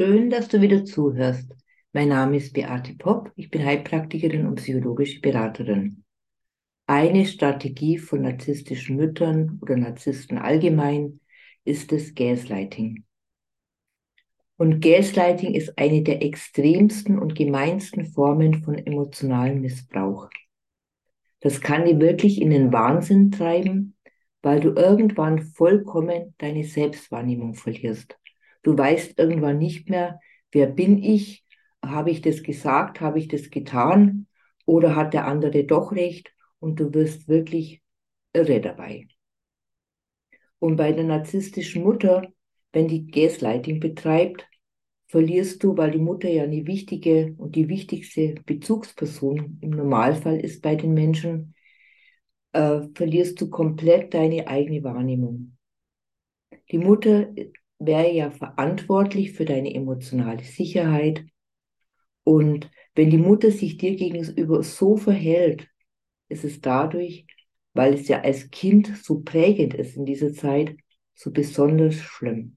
Schön, dass du wieder zuhörst. Mein Name ist Beate Popp. Ich bin Heilpraktikerin und psychologische Beraterin. Eine Strategie von narzisstischen Müttern oder Narzissten allgemein ist das Gaslighting. Und Gaslighting ist eine der extremsten und gemeinsten Formen von emotionalem Missbrauch. Das kann dir wirklich in den Wahnsinn treiben, weil du irgendwann vollkommen deine Selbstwahrnehmung verlierst. Du weißt irgendwann nicht mehr, wer bin ich? Habe ich das gesagt? Habe ich das getan? Oder hat der andere doch recht? Und du wirst wirklich irre dabei. Und bei der narzisstischen Mutter, wenn die Gaslighting betreibt, verlierst du, weil die Mutter ja eine wichtige und die wichtigste Bezugsperson im Normalfall ist bei den Menschen, äh, verlierst du komplett deine eigene Wahrnehmung. Die Mutter wäre ja verantwortlich für deine emotionale Sicherheit. Und wenn die Mutter sich dir gegenüber so verhält, ist es dadurch, weil es ja als Kind so prägend ist in dieser Zeit, so besonders schlimm.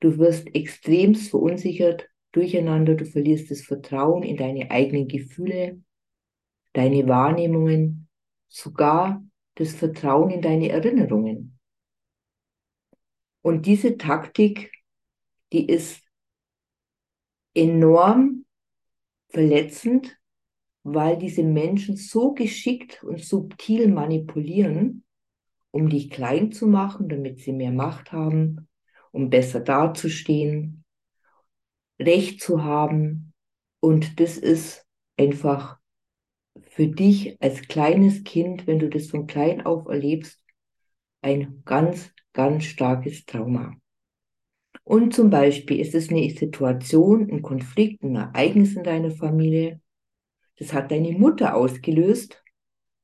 Du wirst extremst verunsichert, durcheinander, du verlierst das Vertrauen in deine eigenen Gefühle, deine Wahrnehmungen, sogar das Vertrauen in deine Erinnerungen. Und diese Taktik, die ist enorm verletzend, weil diese Menschen so geschickt und subtil manipulieren, um dich klein zu machen, damit sie mehr Macht haben, um besser dazustehen, Recht zu haben. Und das ist einfach für dich als kleines Kind, wenn du das von klein auf erlebst, ein ganz ganz starkes Trauma. Und zum Beispiel ist es eine Situation, ein Konflikt, ein Ereignis in deiner Familie. Das hat deine Mutter ausgelöst,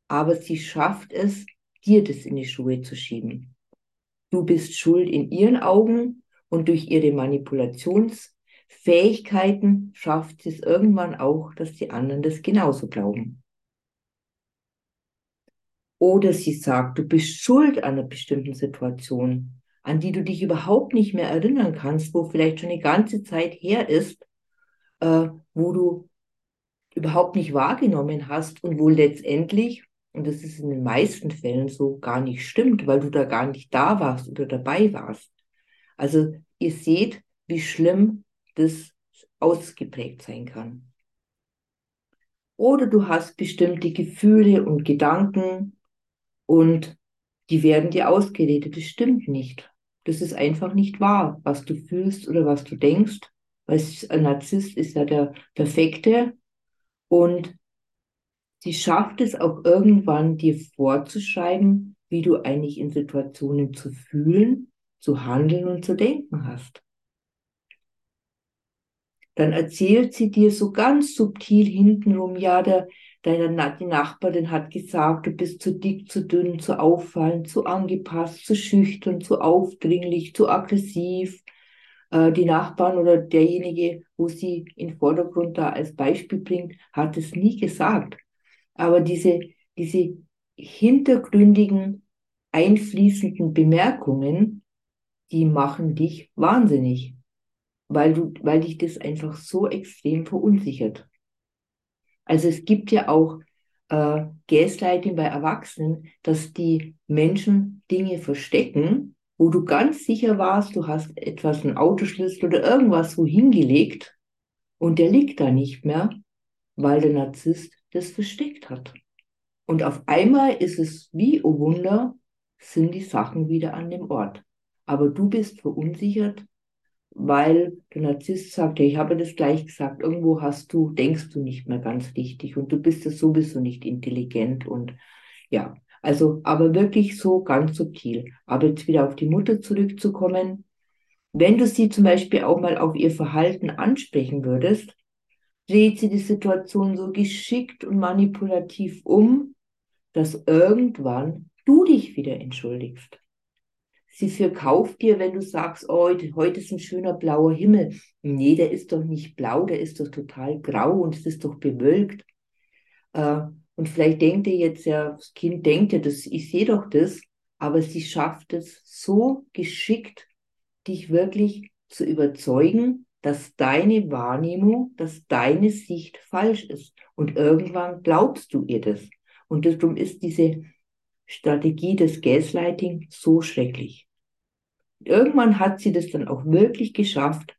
aber sie schafft es, dir das in die Schuhe zu schieben. Du bist schuld in ihren Augen und durch ihre Manipulationsfähigkeiten schafft sie es irgendwann auch, dass die anderen das genauso glauben. Oder sie sagt, du bist schuld an einer bestimmten Situation, an die du dich überhaupt nicht mehr erinnern kannst, wo vielleicht schon eine ganze Zeit her ist, äh, wo du überhaupt nicht wahrgenommen hast und wo letztendlich, und das ist in den meisten Fällen so, gar nicht stimmt, weil du da gar nicht da warst oder dabei warst. Also ihr seht, wie schlimm das ausgeprägt sein kann. Oder du hast bestimmte Gefühle und Gedanken, und die werden dir ausgeredet. Das stimmt nicht. Das ist einfach nicht wahr, was du fühlst oder was du denkst. Weil ein Narzisst ist ja der Perfekte und sie schafft es auch irgendwann, dir vorzuschreiben, wie du eigentlich in Situationen zu fühlen, zu handeln und zu denken hast. Dann erzählt sie dir so ganz subtil hintenrum, ja, der, deine, die Nachbarin hat gesagt, du bist zu dick, zu dünn, zu auffallend, zu angepasst, zu schüchtern, zu aufdringlich, zu aggressiv. Äh, die Nachbarn oder derjenige, wo sie in Vordergrund da als Beispiel bringt, hat es nie gesagt. Aber diese, diese hintergründigen, einfließenden Bemerkungen, die machen dich wahnsinnig, weil du, weil dich das einfach so extrem verunsichert. Also es gibt ja auch äh, Gaslighting bei Erwachsenen, dass die Menschen Dinge verstecken, wo du ganz sicher warst, du hast etwas, einen Autoschlüssel oder irgendwas wo hingelegt und der liegt da nicht mehr, weil der Narzisst das versteckt hat. Und auf einmal ist es wie, oh Wunder, sind die Sachen wieder an dem Ort. Aber du bist verunsichert, weil der Narzisst sagt, ja, ich habe das gleich gesagt, irgendwo hast du, denkst du nicht mehr ganz richtig und du bist es sowieso nicht intelligent und ja, also, aber wirklich so ganz subtil. Aber jetzt wieder auf die Mutter zurückzukommen, wenn du sie zum Beispiel auch mal auf ihr Verhalten ansprechen würdest, dreht sie die Situation so geschickt und manipulativ um, dass irgendwann du dich wieder entschuldigst sie verkauft dir, wenn du sagst, oh, heute ist ein schöner blauer Himmel. Nee, der ist doch nicht blau, der ist doch total grau und es ist doch bewölkt. Äh, und vielleicht denkt ihr jetzt ja, das Kind denkt ja, das, ich sehe doch das, aber sie schafft es so geschickt, dich wirklich zu überzeugen, dass deine Wahrnehmung, dass deine Sicht falsch ist. Und irgendwann glaubst du ihr das. Und darum ist diese Strategie des Gaslighting so schrecklich. Irgendwann hat sie das dann auch wirklich geschafft,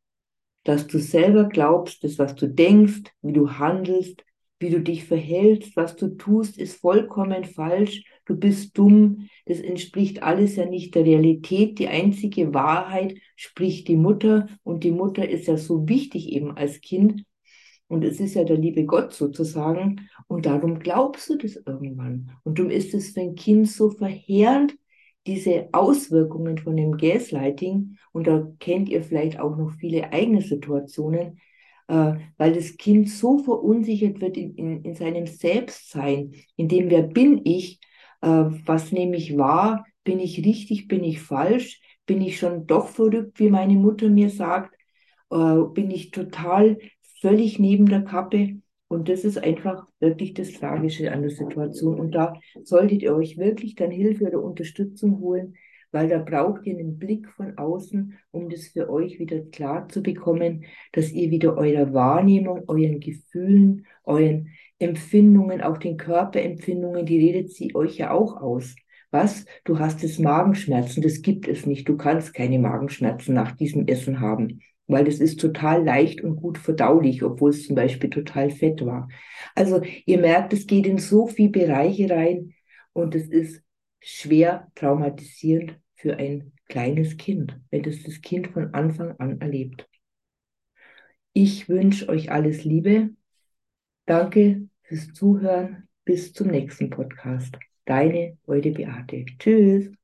dass du selber glaubst, dass was du denkst, wie du handelst, wie du dich verhältst, was du tust, ist vollkommen falsch. Du bist dumm. Das entspricht alles ja nicht der Realität. Die einzige Wahrheit spricht die Mutter und die Mutter ist ja so wichtig eben als Kind. Und es ist ja der liebe Gott sozusagen. Und darum glaubst du das irgendwann. Und darum ist es für ein Kind so verheerend, diese Auswirkungen von dem Gaslighting. Und da kennt ihr vielleicht auch noch viele eigene Situationen, äh, weil das Kind so verunsichert wird in, in, in seinem Selbstsein, in dem, wer bin ich, äh, was nehme ich wahr, bin ich richtig, bin ich falsch, bin ich schon doch verrückt, wie meine Mutter mir sagt, äh, bin ich total völlig neben der Kappe. Und das ist einfach wirklich das Tragische an der Situation. Und da solltet ihr euch wirklich dann Hilfe oder Unterstützung holen, weil da braucht ihr einen Blick von außen, um das für euch wieder klar zu bekommen, dass ihr wieder eurer Wahrnehmung, euren Gefühlen, euren Empfindungen, auch den Körperempfindungen, die redet sie euch ja auch aus. Was? Du hast es Magenschmerzen, das gibt es nicht. Du kannst keine Magenschmerzen nach diesem Essen haben, weil das ist total leicht und gut verdaulich, obwohl es zum Beispiel total fett war. Also ihr merkt, es geht in so viele Bereiche rein und es ist schwer traumatisierend für ein kleines Kind, wenn das das Kind von Anfang an erlebt. Ich wünsche euch alles Liebe. Danke fürs Zuhören. Bis zum nächsten Podcast. Deine Eude Beate. Tschüss.